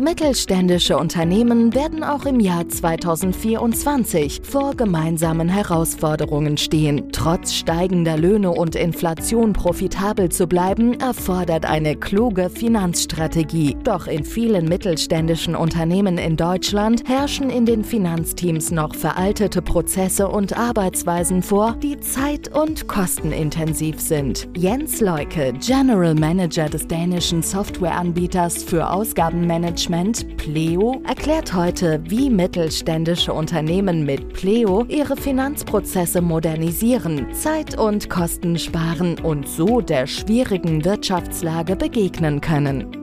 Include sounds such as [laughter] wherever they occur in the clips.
Mittelständische Unternehmen werden auch im Jahr 2024 vor gemeinsamen Herausforderungen stehen. Trotz steigender Löhne und Inflation profitabel zu bleiben, erfordert eine kluge Finanzstrategie. Doch in vielen mittelständischen Unternehmen in Deutschland herrschen in den Finanzteams noch veraltete Prozesse und Arbeitsweisen vor, die zeit- und kostenintensiv sind. Jens Leuke, General Manager des dänischen Softwareanbieters für Ausgabenmanagement, Management Pleo erklärt heute, wie mittelständische Unternehmen mit Pleo ihre Finanzprozesse modernisieren, Zeit und Kosten sparen und so der schwierigen Wirtschaftslage begegnen können.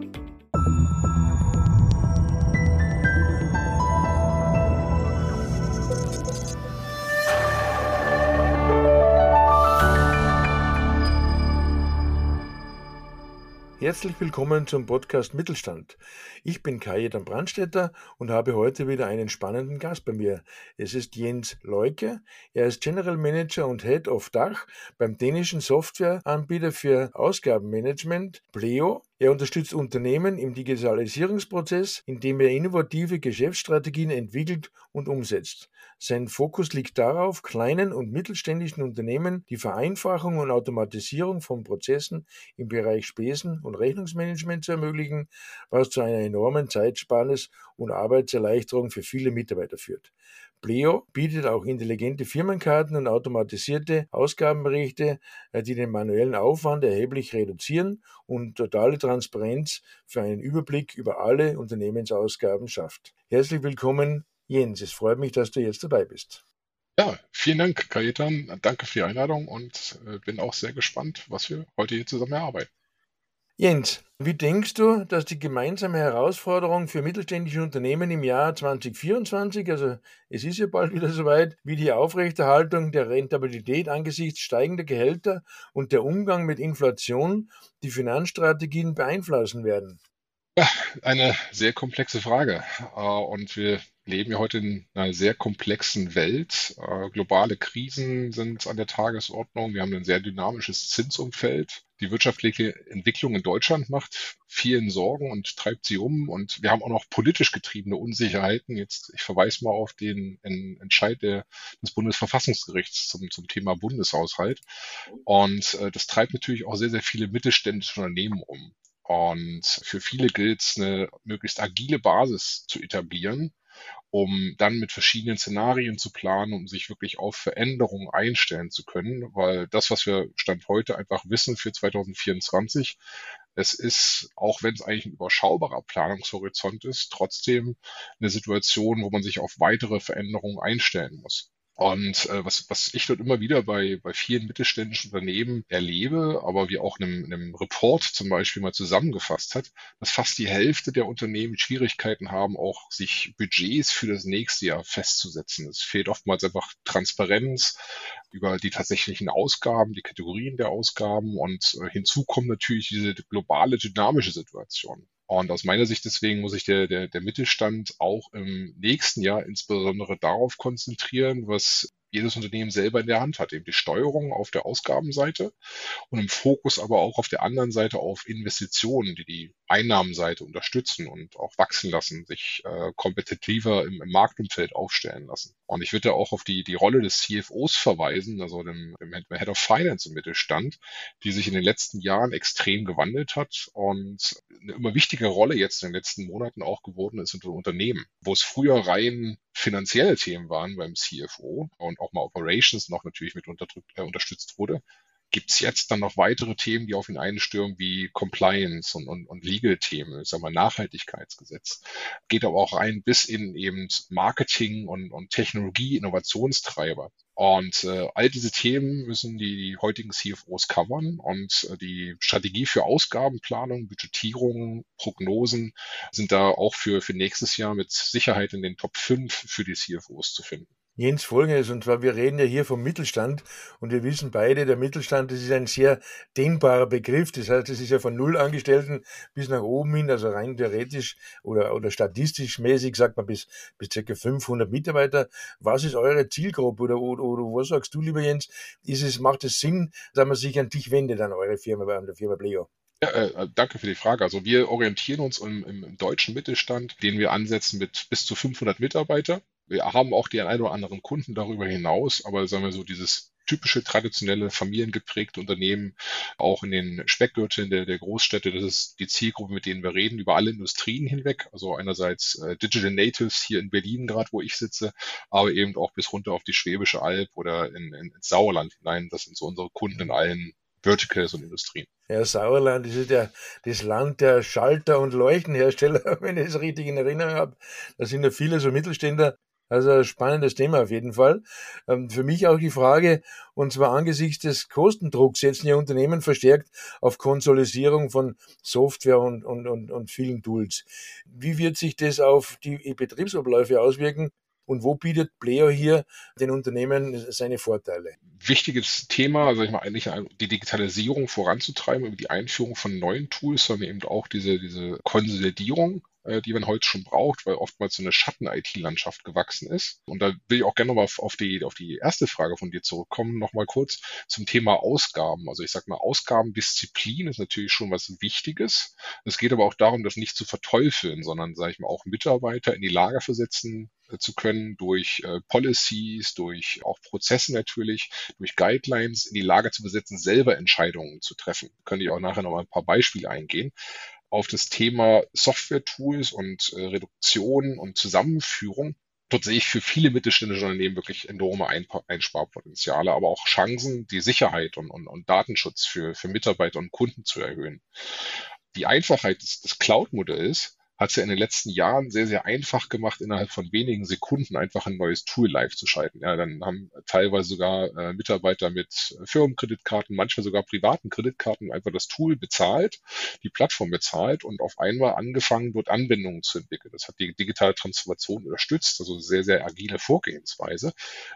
Herzlich willkommen zum Podcast Mittelstand. Ich bin Kajetan Brandstetter und habe heute wieder einen spannenden Gast bei mir. Es ist Jens Leuke. Er ist General Manager und Head of Dach beim dänischen Softwareanbieter für Ausgabenmanagement Pleo er unterstützt Unternehmen im Digitalisierungsprozess, indem er innovative Geschäftsstrategien entwickelt und umsetzt. Sein Fokus liegt darauf, kleinen und mittelständischen Unternehmen die Vereinfachung und Automatisierung von Prozessen im Bereich Spesen- und Rechnungsmanagement zu ermöglichen, was zu einer enormen Zeitsparnis und Arbeitserleichterung für viele Mitarbeiter führt. Pleo bietet auch intelligente Firmenkarten und automatisierte Ausgabenberichte, äh, die den manuellen Aufwand erheblich reduzieren und totale Transparenz für einen Überblick über alle Unternehmensausgaben schafft. Herzlich willkommen, Jens. Es freut mich, dass du jetzt dabei bist. Ja, vielen Dank, Kajetan. Danke für die Einladung und äh, bin auch sehr gespannt, was wir heute hier zusammen erarbeiten. Jens, wie denkst du, dass die gemeinsame Herausforderung für mittelständische Unternehmen im Jahr 2024, also es ist ja bald wieder soweit, wie die Aufrechterhaltung der Rentabilität angesichts steigender Gehälter und der Umgang mit Inflation die Finanzstrategien beeinflussen werden? Ja, eine sehr komplexe Frage. Äh, und wir leben ja heute in einer sehr komplexen Welt. Äh, globale Krisen sind an der Tagesordnung. Wir haben ein sehr dynamisches Zinsumfeld. Die wirtschaftliche Entwicklung in Deutschland macht vielen Sorgen und treibt sie um. Und wir haben auch noch politisch getriebene Unsicherheiten. Jetzt, ich verweise mal auf den Entscheid der, des Bundesverfassungsgerichts zum, zum Thema Bundeshaushalt. Und äh, das treibt natürlich auch sehr, sehr viele mittelständische Unternehmen um. Und für viele gilt es, eine möglichst agile Basis zu etablieren, um dann mit verschiedenen Szenarien zu planen, um sich wirklich auf Veränderungen einstellen zu können, weil das, was wir Stand heute einfach wissen für 2024, es ist, auch wenn es eigentlich ein überschaubarer Planungshorizont ist, trotzdem eine Situation, wo man sich auf weitere Veränderungen einstellen muss. Und äh, was, was ich dort immer wieder bei, bei vielen mittelständischen Unternehmen erlebe, aber wie auch in einem, in einem Report zum Beispiel mal zusammengefasst hat, dass fast die Hälfte der Unternehmen Schwierigkeiten haben, auch sich Budgets für das nächste Jahr festzusetzen. Es fehlt oftmals einfach Transparenz über die tatsächlichen Ausgaben, die Kategorien der Ausgaben und äh, hinzu kommt natürlich diese globale dynamische Situation. Und aus meiner Sicht deswegen muss sich der, der, der Mittelstand auch im nächsten Jahr insbesondere darauf konzentrieren, was jedes Unternehmen selber in der Hand hat, eben die Steuerung auf der Ausgabenseite und im Fokus aber auch auf der anderen Seite auf Investitionen, die die Einnahmenseite unterstützen und auch wachsen lassen, sich äh, kompetitiver im, im Marktumfeld aufstellen lassen. Und ich würde auch auf die, die Rolle des CFOs verweisen, also dem, dem Head of Finance im Mittelstand, die sich in den letzten Jahren extrem gewandelt hat und eine immer wichtige Rolle jetzt in den letzten Monaten auch geworden ist unter Unternehmen, wo es früher rein finanzielle Themen waren beim CFO und auch mal Operations noch natürlich mit äh, unterstützt wurde, gibt es jetzt dann noch weitere Themen, die auf ihn einstürmen, wie Compliance und, und, und Legal-Themen, ich sag mal Nachhaltigkeitsgesetz. Geht aber auch rein bis in eben Marketing und, und Technologie, Innovationstreiber. Und äh, all diese Themen müssen die, die heutigen CFOs covern und äh, die Strategie für Ausgabenplanung, Budgetierung, Prognosen sind da auch für, für nächstes Jahr mit Sicherheit in den Top 5 für die CFOs zu finden. Jens, folgendes, und zwar, wir reden ja hier vom Mittelstand und wir wissen beide, der Mittelstand, das ist ein sehr dehnbarer Begriff. Das heißt, es ist ja von null Angestellten bis nach oben hin, also rein theoretisch oder, oder statistisch mäßig, sagt man bis, bis circa 500 Mitarbeiter. Was ist eure Zielgruppe oder, oder, oder was sagst du, lieber Jens? Ist es, macht es Sinn, dass man sich an dich wendet, an eure Firma, an der Firma Pleo? Ja, äh, danke für die Frage. Also wir orientieren uns im, im deutschen Mittelstand, den wir ansetzen mit bis zu 500 Mitarbeiter wir haben auch den ein oder anderen Kunden darüber hinaus, aber sagen wir so, dieses typische traditionelle familiengeprägte Unternehmen, auch in den Speckgürteln der, der Großstädte, das ist die Zielgruppe, mit denen wir reden, über alle Industrien hinweg. Also einerseits äh, Digital Natives hier in Berlin gerade, wo ich sitze, aber eben auch bis runter auf die Schwäbische Alb oder in, in, ins Sauerland hinein. Das sind so unsere Kunden in allen Verticals und Industrien. Ja, Sauerland das ist ja das Land der Schalter- und Leuchtenhersteller, [laughs] wenn ich es richtig in Erinnerung habe. Da sind ja viele so Mittelständler, also spannendes Thema auf jeden Fall. Ähm, für mich auch die Frage, und zwar angesichts des Kostendrucks setzen ja Unternehmen verstärkt auf Konsolidierung von Software und, und, und, und vielen Tools. Wie wird sich das auf die Betriebsabläufe auswirken? Und wo bietet Player hier den Unternehmen seine Vorteile? Wichtiges Thema, also ich mal eigentlich die Digitalisierung voranzutreiben über die Einführung von neuen Tools, sondern eben auch diese, diese Konsolidierung die man heute schon braucht, weil oftmals so eine Schatten-IT-Landschaft gewachsen ist. Und da will ich auch gerne nochmal auf, die, auf die erste Frage von dir zurückkommen, nochmal kurz zum Thema Ausgaben. Also ich sage mal, Ausgabendisziplin ist natürlich schon was Wichtiges. Es geht aber auch darum, das nicht zu verteufeln, sondern, sage ich mal, auch Mitarbeiter in die Lage versetzen, äh, zu können, durch äh, Policies, durch auch Prozesse natürlich, durch Guidelines in die Lage zu besetzen, selber Entscheidungen zu treffen. Könnte ich auch nachher noch mal ein paar Beispiele eingehen auf das Thema Software-Tools und äh, Reduktion und Zusammenführung. Dort sehe ich für viele mittelständische Unternehmen wirklich enorme Einsparpotenziale, aber auch Chancen, die Sicherheit und, und, und Datenschutz für, für Mitarbeiter und Kunden zu erhöhen. Die Einfachheit des, des Cloud-Modells hat es ja in den letzten Jahren sehr, sehr einfach gemacht, innerhalb von wenigen Sekunden einfach ein neues Tool live zu schalten. Ja, dann haben teilweise sogar äh, Mitarbeiter mit Firmenkreditkarten, manchmal sogar privaten Kreditkarten einfach das Tool bezahlt, die Plattform bezahlt und auf einmal angefangen, dort Anwendungen zu entwickeln. Das hat die digitale Transformation unterstützt, also sehr, sehr agile Vorgehensweise.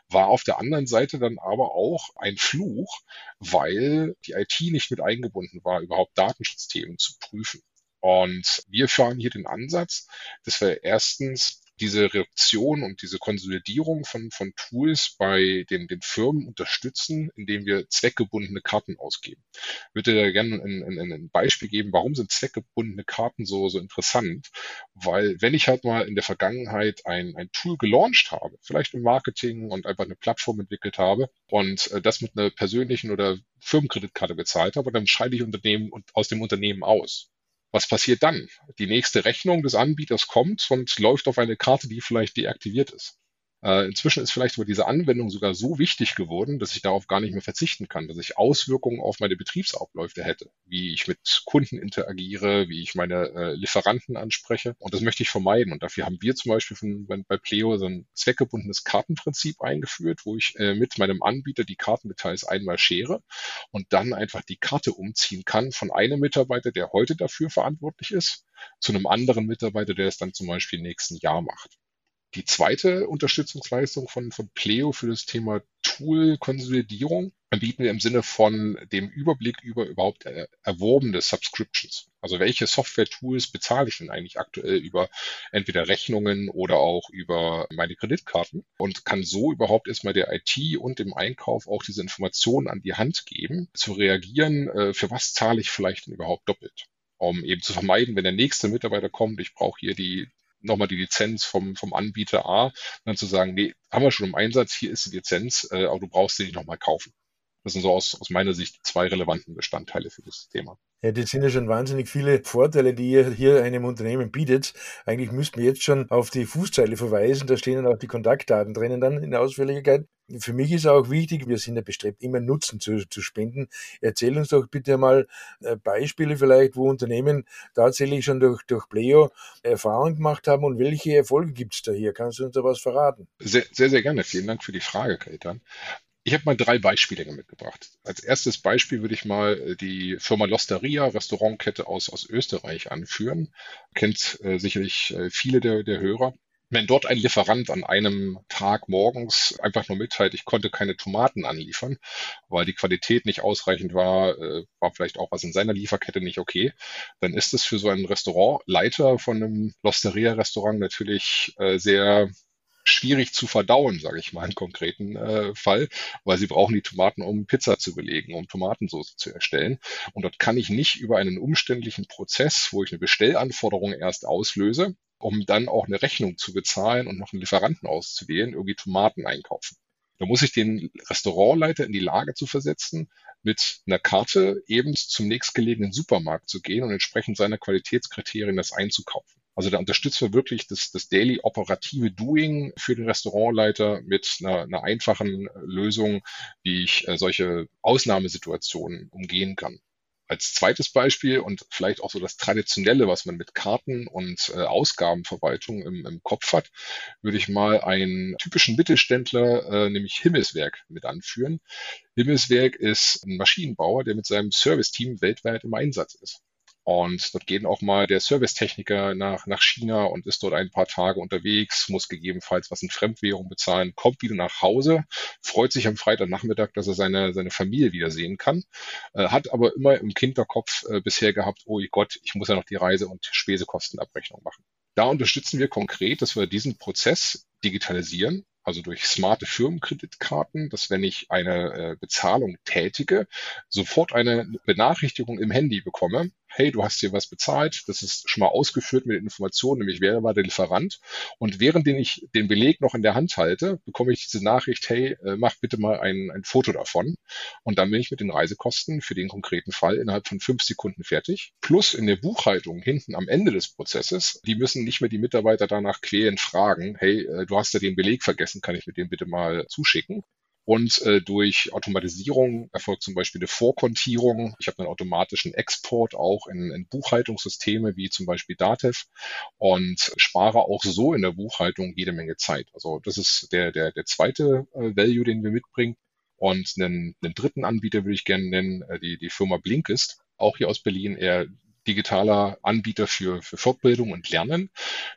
War auf der anderen Seite dann aber auch ein Fluch, weil die IT nicht mit eingebunden war, überhaupt Datenschutzthemen zu prüfen. Und wir fahren hier den Ansatz, dass wir erstens diese Reduktion und diese Konsolidierung von, von Tools bei den, den Firmen unterstützen, indem wir zweckgebundene Karten ausgeben. Ich würde da gerne ein, ein, ein Beispiel geben, warum sind zweckgebundene Karten so, so interessant? Weil wenn ich halt mal in der Vergangenheit ein, ein Tool gelauncht habe, vielleicht im Marketing und einfach eine Plattform entwickelt habe und äh, das mit einer persönlichen oder Firmenkreditkarte bezahlt habe, dann scheide ich Unternehmen aus dem Unternehmen aus. Was passiert dann? Die nächste Rechnung des Anbieters kommt und läuft auf eine Karte, die vielleicht deaktiviert ist. Äh, inzwischen ist vielleicht aber diese Anwendung sogar so wichtig geworden, dass ich darauf gar nicht mehr verzichten kann, dass ich Auswirkungen auf meine Betriebsabläufe hätte, wie ich mit Kunden interagiere, wie ich meine äh, Lieferanten anspreche. Und das möchte ich vermeiden. Und dafür haben wir zum Beispiel von, bei Pleo so ein zweckgebundenes Kartenprinzip eingeführt, wo ich äh, mit meinem Anbieter die Kartendetails einmal schere und dann einfach die Karte umziehen kann von einem Mitarbeiter, der heute dafür verantwortlich ist, zu einem anderen Mitarbeiter, der es dann zum Beispiel im nächsten Jahr macht. Die zweite Unterstützungsleistung von, von Pleo für das Thema Tool-Konsolidierung bieten wir im Sinne von dem Überblick über überhaupt erworbene Subscriptions. Also welche Software-Tools bezahle ich denn eigentlich aktuell über entweder Rechnungen oder auch über meine Kreditkarten und kann so überhaupt erstmal der IT und dem Einkauf auch diese Informationen an die Hand geben, zu reagieren, äh, für was zahle ich vielleicht denn überhaupt doppelt um eben zu vermeiden, wenn der nächste Mitarbeiter kommt, ich brauche hier die nochmal die Lizenz vom, vom Anbieter A, dann zu sagen, nee, haben wir schon im Einsatz, hier ist die Lizenz, äh, aber du brauchst sie nicht nochmal kaufen. Das sind so aus, aus meiner Sicht zwei relevanten Bestandteile für das Thema. Ja, das sind ja schon wahnsinnig viele Vorteile, die ihr hier einem Unternehmen bietet. Eigentlich müssten wir jetzt schon auf die Fußzeile verweisen. Da stehen dann auch die Kontaktdaten drinnen dann in der Ausführlichkeit. Für mich ist auch wichtig, wir sind ja bestrebt, immer Nutzen zu, zu spenden. Erzähl uns doch bitte mal äh, Beispiele vielleicht, wo Unternehmen tatsächlich schon durch, durch Pleo Erfahrung gemacht haben und welche Erfolge gibt es da hier? Kannst du uns da was verraten? Sehr, sehr, sehr gerne. Vielen Dank für die Frage, Kaitan. Ich habe mal drei Beispiele mitgebracht. Als erstes Beispiel würde ich mal äh, die Firma Losteria, Restaurantkette aus, aus Österreich anführen. Kennt äh, sicherlich äh, viele der, der Hörer. wenn dort ein Lieferant an einem Tag morgens einfach nur mitteilt, ich konnte keine Tomaten anliefern, weil die Qualität nicht ausreichend war, äh, war vielleicht auch was in seiner Lieferkette nicht okay, dann ist es für so einen Restaurantleiter von einem Losteria-Restaurant natürlich äh, sehr schwierig zu verdauen, sage ich mal im konkreten äh, Fall, weil sie brauchen die Tomaten, um Pizza zu belegen, um Tomatensauce zu erstellen. Und dort kann ich nicht über einen umständlichen Prozess, wo ich eine Bestellanforderung erst auslöse, um dann auch eine Rechnung zu bezahlen und noch einen Lieferanten auszuwählen, irgendwie Tomaten einkaufen. Da muss ich den Restaurantleiter in die Lage zu versetzen, mit einer Karte eben zum nächstgelegenen Supermarkt zu gehen und entsprechend seiner Qualitätskriterien das einzukaufen. Also da unterstützen wir wirklich das, das daily operative Doing für den Restaurantleiter mit einer, einer einfachen Lösung, wie ich äh, solche Ausnahmesituationen umgehen kann. Als zweites Beispiel und vielleicht auch so das Traditionelle, was man mit Karten und äh, Ausgabenverwaltung im, im, Kopf hat, würde ich mal einen typischen Mittelständler, äh, nämlich Himmelswerk, mit anführen. Himmelswerk ist ein Maschinenbauer, der mit seinem Serviceteam weltweit im Einsatz ist. Und dort geht auch mal der Servicetechniker nach, nach China und ist dort ein paar Tage unterwegs, muss gegebenenfalls was in Fremdwährung bezahlen, kommt wieder nach Hause, freut sich am Freitagnachmittag, dass er seine, seine Familie wiedersehen kann, äh, hat aber immer im Kinderkopf äh, bisher gehabt, oh Gott, ich muss ja noch die Reise- und Spesekostenabrechnung machen. Da unterstützen wir konkret, dass wir diesen Prozess digitalisieren, also durch smarte Firmenkreditkarten, dass wenn ich eine äh, Bezahlung tätige, sofort eine Benachrichtigung im Handy bekomme, hey, du hast hier was bezahlt, das ist schon mal ausgeführt mit Informationen, nämlich wer war der Lieferant. Und während ich den Beleg noch in der Hand halte, bekomme ich diese Nachricht, hey, äh, mach bitte mal ein, ein Foto davon. Und dann bin ich mit den Reisekosten für den konkreten Fall innerhalb von fünf Sekunden fertig. Plus in der Buchhaltung hinten am Ende des Prozesses, die müssen nicht mehr die Mitarbeiter danach quälen, fragen, hey, äh, du hast ja den Beleg vergessen, kann ich mir den bitte mal zuschicken? Und äh, durch Automatisierung erfolgt zum Beispiel eine Vorkontierung. Ich habe einen automatischen Export auch in, in Buchhaltungssysteme wie zum Beispiel Datev und spare auch so in der Buchhaltung jede Menge Zeit. Also das ist der, der, der zweite äh, Value, den wir mitbringen. Und einen, einen dritten Anbieter würde ich gerne nennen, äh, die, die Firma Blinkist, auch hier aus Berlin, eher digitaler Anbieter für, für Fortbildung und Lernen.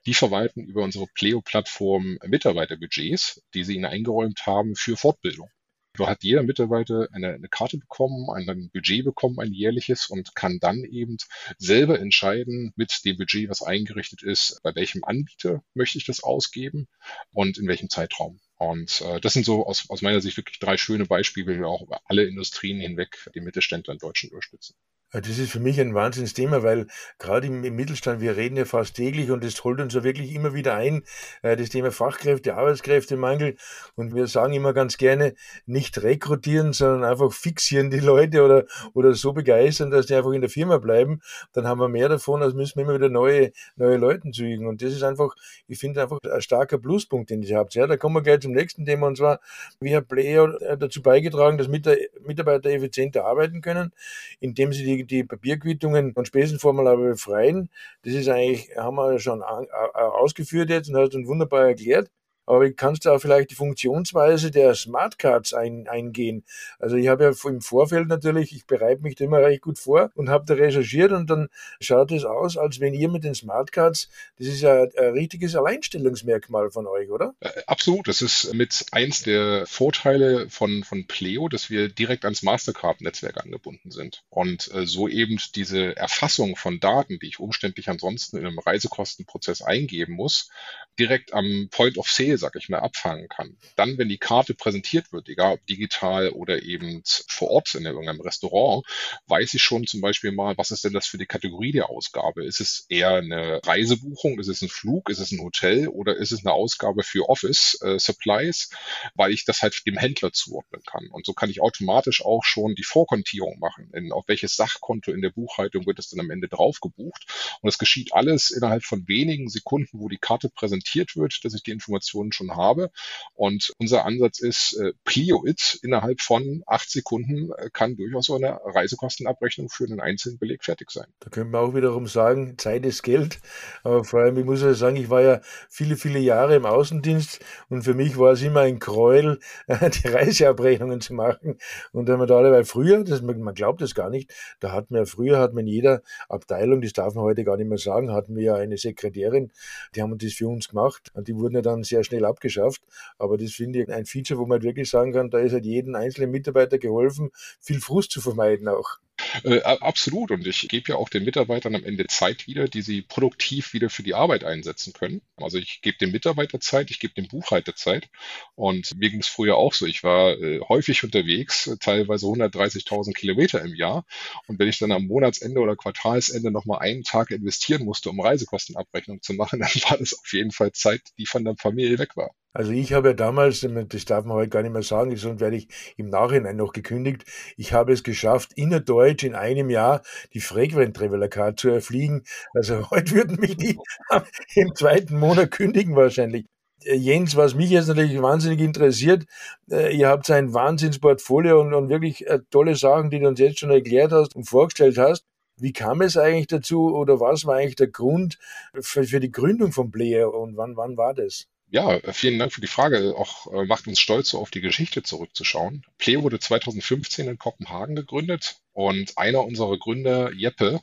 Die verwalten über unsere Pleo-Plattform Mitarbeiterbudgets, die sie ihnen eingeräumt haben für Fortbildung. Da hat jeder Mitarbeiter eine, eine Karte bekommen, ein Budget bekommen, ein jährliches und kann dann eben selber entscheiden mit dem Budget, was eingerichtet ist, bei welchem Anbieter möchte ich das ausgeben und in welchem Zeitraum. Und äh, das sind so aus, aus meiner Sicht wirklich drei schöne Beispiele, wie wir auch über alle Industrien hinweg die Mittelständler in Deutschland unterstützen. Das ist für mich ein Wahnsinnsthema, weil gerade im, Mittelstand, wir reden ja fast täglich und das holt uns ja wirklich immer wieder ein, äh, das Thema Fachkräfte, Arbeitskräftemangel. Und wir sagen immer ganz gerne, nicht rekrutieren, sondern einfach fixieren die Leute oder, oder so begeistern, dass die einfach in der Firma bleiben. Dann haben wir mehr davon, als müssen wir immer wieder neue, neue Leute zügen. Und das ist einfach, ich finde einfach ein starker Pluspunkt, den ihr habt. Ja, da kommen wir gleich zum nächsten Thema und zwar, wie hat Player äh, dazu beigetragen, dass Mitarbeiter effizienter arbeiten können, indem sie die die Papierquittungen von Spesenformulare befreien. Das ist eigentlich, haben wir schon ausgeführt jetzt und hast uns wunderbar erklärt. Aber wie kannst auch vielleicht die Funktionsweise der Smartcards ein, eingehen? Also ich habe ja im Vorfeld natürlich, ich bereite mich da immer recht gut vor und habe da recherchiert und dann schaut es aus, als wenn ihr mit den Smartcards, das ist ja ein richtiges Alleinstellungsmerkmal von euch, oder? Äh, absolut. Das ist mit eins der Vorteile von, von Pleo, dass wir direkt ans Mastercard-Netzwerk angebunden sind und äh, so eben diese Erfassung von Daten, die ich umständlich ansonsten in einem Reisekostenprozess eingeben muss, direkt am Point of Sale, sag ich mal, abfangen kann. Dann, wenn die Karte präsentiert wird, egal ob digital oder eben vor Ort in irgendeinem Restaurant, weiß ich schon zum Beispiel mal, was ist denn das für die Kategorie der Ausgabe? Ist es eher eine Reisebuchung? Ist es ein Flug? Ist es ein Hotel? Oder ist es eine Ausgabe für Office äh, Supplies? Weil ich das halt dem Händler zuordnen kann. Und so kann ich automatisch auch schon die Vorkontierung machen. In, auf welches Sachkonto in der Buchhaltung wird es dann am Ende drauf gebucht? Und es geschieht alles innerhalb von wenigen Sekunden, wo die Karte präsentiert wird, dass ich die Information Informationen schon habe. Und unser Ansatz ist, äh, Plio It innerhalb von acht Sekunden äh, kann durchaus so eine Reisekostenabrechnung für einen einzelnen Beleg fertig sein. Da könnte man auch wiederum sagen, Zeit ist Geld. Aber vor allem, ich muss ja sagen, ich war ja viele, viele Jahre im Außendienst und für mich war es immer ein Gräuel, [laughs] die Reiseabrechnungen zu machen. Und wenn man da alle, weil früher, das, man glaubt es gar nicht, da hat man früher, hat man in jeder Abteilung, das darf man heute gar nicht mehr sagen, hatten wir ja eine Sekretärin, die haben das für uns gemacht und die wurden ja dann sehr schnell abgeschafft. Aber das finde ich ein Feature, wo man wirklich sagen kann, da ist halt jedem einzelnen Mitarbeiter geholfen, viel Frust zu vermeiden auch. Äh, absolut. Und ich gebe ja auch den Mitarbeitern am Ende Zeit wieder, die sie produktiv wieder für die Arbeit einsetzen können. Also ich gebe dem Mitarbeiter Zeit, ich gebe dem Buchhalter Zeit. Und mir ging es früher auch so. Ich war äh, häufig unterwegs, teilweise 130.000 Kilometer im Jahr. Und wenn ich dann am Monatsende oder Quartalsende nochmal einen Tag investieren musste, um Reisekostenabrechnung zu machen, [laughs] dann war das auf jeden Fall Zeit, die von der Familie weg war. Also ich habe ja damals, das darf man heute gar nicht mehr sagen, sonst werde ich im Nachhinein noch gekündigt, ich habe es geschafft, innerdeutsch in einem Jahr die Frequent Traveler Card zu erfliegen. Also [laughs] heute würden mich die [laughs] im zweiten Monat kündigen wahrscheinlich. Äh, Jens, was mich jetzt natürlich wahnsinnig interessiert, äh, ihr habt ein Wahnsinnsportfolio und, und wirklich äh, tolle Sachen, die du uns jetzt schon erklärt hast und vorgestellt hast. Wie kam es eigentlich dazu oder was war eigentlich der Grund für, für die Gründung von Player und wann, wann war das? Ja, vielen Dank für die Frage. Auch äh, macht uns stolz, so auf die Geschichte zurückzuschauen. Pleo wurde 2015 in Kopenhagen gegründet und einer unserer Gründer, Jeppe,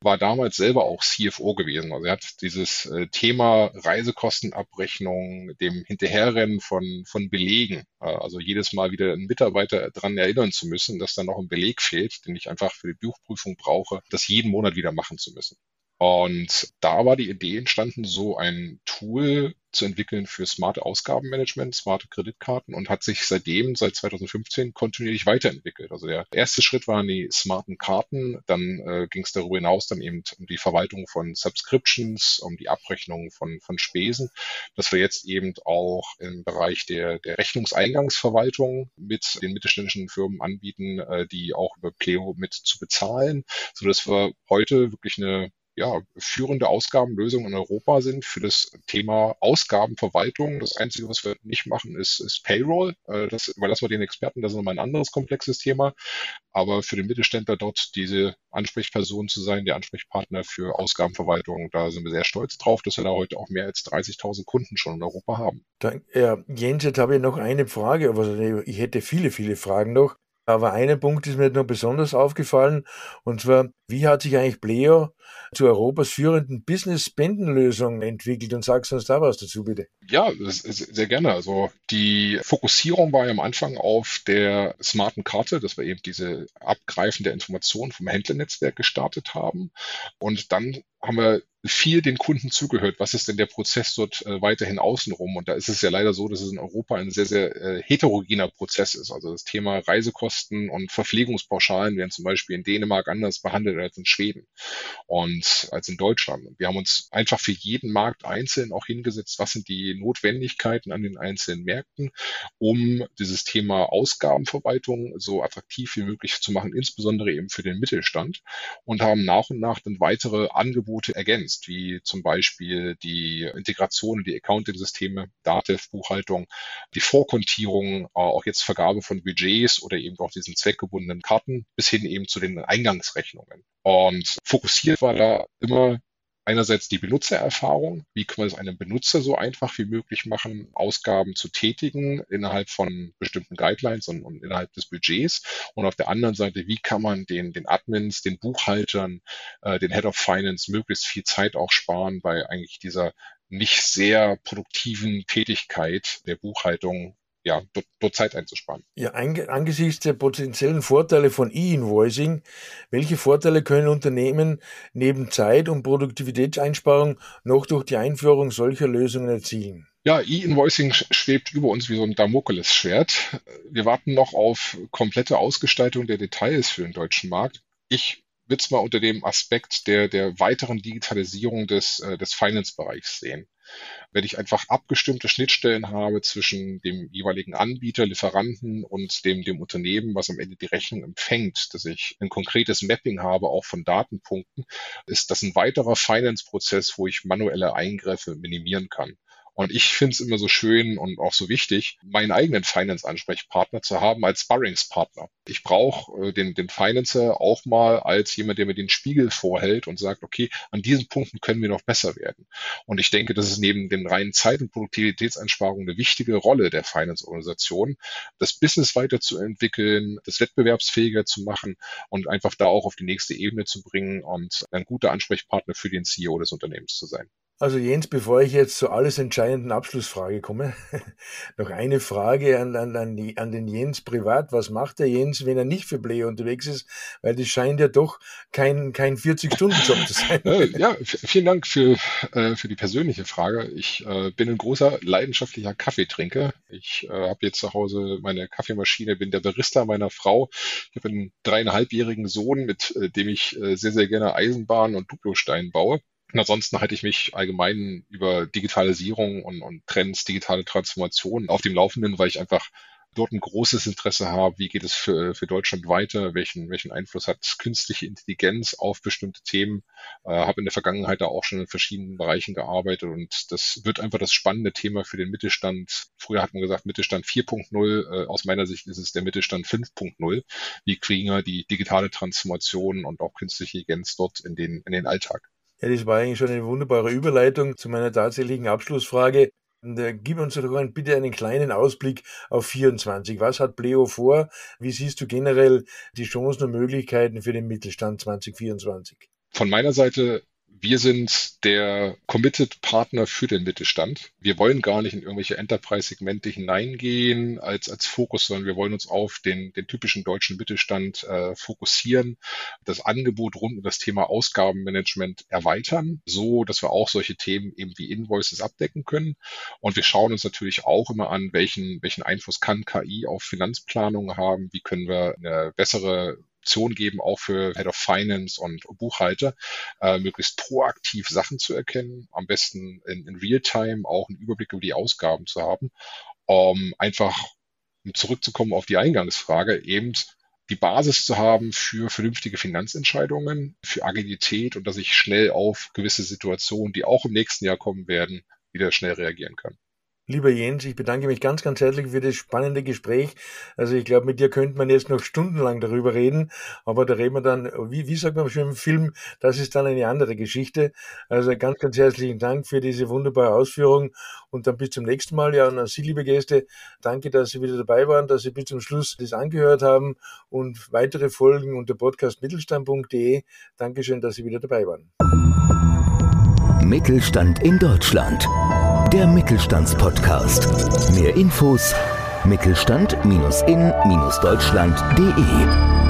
war damals selber auch CFO gewesen. Also er hat dieses äh, Thema Reisekostenabrechnung, dem Hinterherrennen von, von Belegen, äh, also jedes Mal wieder einen Mitarbeiter dran erinnern zu müssen, dass da noch ein Beleg fehlt, den ich einfach für die Buchprüfung brauche, das jeden Monat wieder machen zu müssen. Und da war die Idee entstanden, so ein Tool zu entwickeln für smarte Ausgabenmanagement, smarte Kreditkarten und hat sich seitdem, seit 2015, kontinuierlich weiterentwickelt. Also der erste Schritt waren die smarten Karten, dann äh, ging es darüber hinaus dann eben um die Verwaltung von Subscriptions, um die Abrechnung von, von Spesen, dass wir jetzt eben auch im Bereich der, der Rechnungseingangsverwaltung mit den mittelständischen Firmen anbieten, äh, die auch über Pleo mit zu bezahlen, so dass wir heute wirklich eine ja, führende Ausgabenlösungen in Europa sind für das Thema Ausgabenverwaltung. Das Einzige, was wir nicht machen, ist, ist Payroll. Äh, das überlassen wir den Experten, das ist nochmal ein anderes komplexes Thema. Aber für den Mittelständler dort diese Ansprechperson zu sein, der Ansprechpartner für Ausgabenverwaltung, da sind wir sehr stolz drauf, dass wir da heute auch mehr als 30.000 Kunden schon in Europa haben. Dann, ja, Jens, jetzt habe ich noch eine Frage, aber ich hätte viele, viele Fragen noch. Aber ein Punkt ist mir noch besonders aufgefallen, und zwar, wie hat sich eigentlich Pleo zu Europas führenden Business-Spendenlösung entwickelt? Und sagst du uns da was dazu, bitte? Ja, sehr gerne. Also die Fokussierung war ja am Anfang auf der smarten Karte, dass wir eben diese Abgreifen der Informationen vom Händlernetzwerk gestartet haben. Und dann haben wir viel den Kunden zugehört, was ist denn der Prozess dort äh, weiterhin außenrum? Und da ist es ja leider so, dass es in Europa ein sehr, sehr äh, heterogener Prozess ist. Also das Thema Reisekosten und Verpflegungspauschalen werden zum Beispiel in Dänemark anders behandelt als in Schweden und als in Deutschland. Wir haben uns einfach für jeden Markt einzeln auch hingesetzt, was sind die Notwendigkeiten an den einzelnen Märkten, um dieses Thema Ausgabenverwaltung so attraktiv wie möglich zu machen, insbesondere eben für den Mittelstand und haben nach und nach dann weitere Angebote ergänzt wie zum Beispiel die Integration, die Accounting-Systeme, Datev-Buchhaltung, die Vorkontierung, äh, auch jetzt Vergabe von Budgets oder eben auch diesen zweckgebundenen Karten bis hin eben zu den Eingangsrechnungen. Und fokussiert war da immer einerseits die Benutzererfahrung, wie können wir es einem Benutzer so einfach wie möglich machen, Ausgaben zu tätigen innerhalb von bestimmten Guidelines und, und innerhalb des Budgets. Und auf der anderen Seite, wie kann man den, den Admins, den Buchhaltern, äh, den Head of Finance möglichst viel Zeit auch sparen bei eigentlich dieser nicht sehr produktiven Tätigkeit der Buchhaltung ja, dort, dort Zeit einzusparen. Ja, angesichts der potenziellen Vorteile von E-Invoicing, welche Vorteile können Unternehmen neben Zeit- und Produktivitätseinsparung noch durch die Einführung solcher Lösungen erzielen? Ja, E-Invoicing schwebt über uns wie so ein Damoklesschwert. Wir warten noch auf komplette Ausgestaltung der Details für den deutschen Markt. Ich würde es mal unter dem Aspekt der, der weiteren Digitalisierung des, äh, des Finance-Bereichs sehen wenn ich einfach abgestimmte Schnittstellen habe zwischen dem jeweiligen Anbieter, Lieferanten und dem, dem Unternehmen, was am Ende die Rechnung empfängt, dass ich ein konkretes Mapping habe, auch von Datenpunkten, ist das ein weiterer Finance-Prozess, wo ich manuelle Eingriffe minimieren kann. Und ich finde es immer so schön und auch so wichtig, meinen eigenen Finance-Ansprechpartner zu haben als Sparringspartner. Ich brauche äh, den, den Financer auch mal als jemand, der mir den Spiegel vorhält und sagt, okay, an diesen Punkten können wir noch besser werden. Und ich denke, das ist neben den reinen Zeit- und Produktivitätseinsparungen eine wichtige Rolle der Finance-Organisation, das Business weiterzuentwickeln, das wettbewerbsfähiger zu machen und einfach da auch auf die nächste Ebene zu bringen und ein guter Ansprechpartner für den CEO des Unternehmens zu sein. Also Jens, bevor ich jetzt zur alles entscheidenden Abschlussfrage komme, [laughs] noch eine Frage an, an, an, den Jens privat. Was macht der Jens, wenn er nicht für Play unterwegs ist? Weil das scheint ja doch kein, kein 40-Stunden-Job zu sein. [laughs] ja, vielen Dank für, äh, für die persönliche Frage. Ich äh, bin ein großer leidenschaftlicher Kaffeetrinker. Ich äh, habe jetzt zu Hause meine Kaffeemaschine, bin der Barista meiner Frau. Ich habe einen dreieinhalbjährigen Sohn, mit äh, dem ich äh, sehr, sehr gerne Eisenbahn und Duplostein baue. Und ansonsten halte ich mich allgemein über Digitalisierung und, und Trends, digitale Transformation auf dem Laufenden, weil ich einfach dort ein großes Interesse habe, wie geht es für, für Deutschland weiter, welchen, welchen Einfluss hat künstliche Intelligenz auf bestimmte Themen. Äh, habe in der Vergangenheit da auch schon in verschiedenen Bereichen gearbeitet und das wird einfach das spannende Thema für den Mittelstand. Früher hat man gesagt Mittelstand 4.0, äh, aus meiner Sicht ist es der Mittelstand 5.0. Wie kriegen wir die digitale Transformation und auch künstliche Intelligenz dort in den, in den Alltag? Ja, das war eigentlich schon eine wunderbare Überleitung zu meiner tatsächlichen Abschlussfrage. Und, äh, gib uns doch bitte einen kleinen Ausblick auf 24. Was hat Pleo vor? Wie siehst du generell die Chancen und Möglichkeiten für den Mittelstand 2024? Von meiner Seite wir sind der Committed Partner für den Mittelstand. Wir wollen gar nicht in irgendwelche Enterprise-Segmente hineingehen als, als Fokus, sondern wir wollen uns auf den, den typischen deutschen Mittelstand äh, fokussieren, das Angebot rund um das Thema Ausgabenmanagement erweitern, so dass wir auch solche Themen eben wie Invoices abdecken können. Und wir schauen uns natürlich auch immer an, welchen, welchen Einfluss kann KI auf Finanzplanung haben, wie können wir eine bessere Option geben, auch für Head of Finance und Buchhalter, äh, möglichst proaktiv Sachen zu erkennen, am besten in, in Realtime auch einen Überblick über die Ausgaben zu haben, um einfach um zurückzukommen auf die Eingangsfrage, eben die Basis zu haben für vernünftige Finanzentscheidungen, für Agilität und dass ich schnell auf gewisse Situationen, die auch im nächsten Jahr kommen werden, wieder schnell reagieren kann. Lieber Jens, ich bedanke mich ganz, ganz herzlich für das spannende Gespräch. Also ich glaube, mit dir könnte man jetzt noch stundenlang darüber reden, aber da reden wir dann, wie, wie sagt man schon im Film, das ist dann eine andere Geschichte. Also ganz, ganz herzlichen Dank für diese wunderbare Ausführung und dann bis zum nächsten Mal. Ja, und an Sie, liebe Gäste, danke, dass Sie wieder dabei waren, dass Sie bis zum Schluss das angehört haben und weitere Folgen unter podcastmittelstand.de. Dankeschön, dass Sie wieder dabei waren. Mittelstand in Deutschland der Mittelstandspodcast. Mehr Infos Mittelstand-in-deutschland.de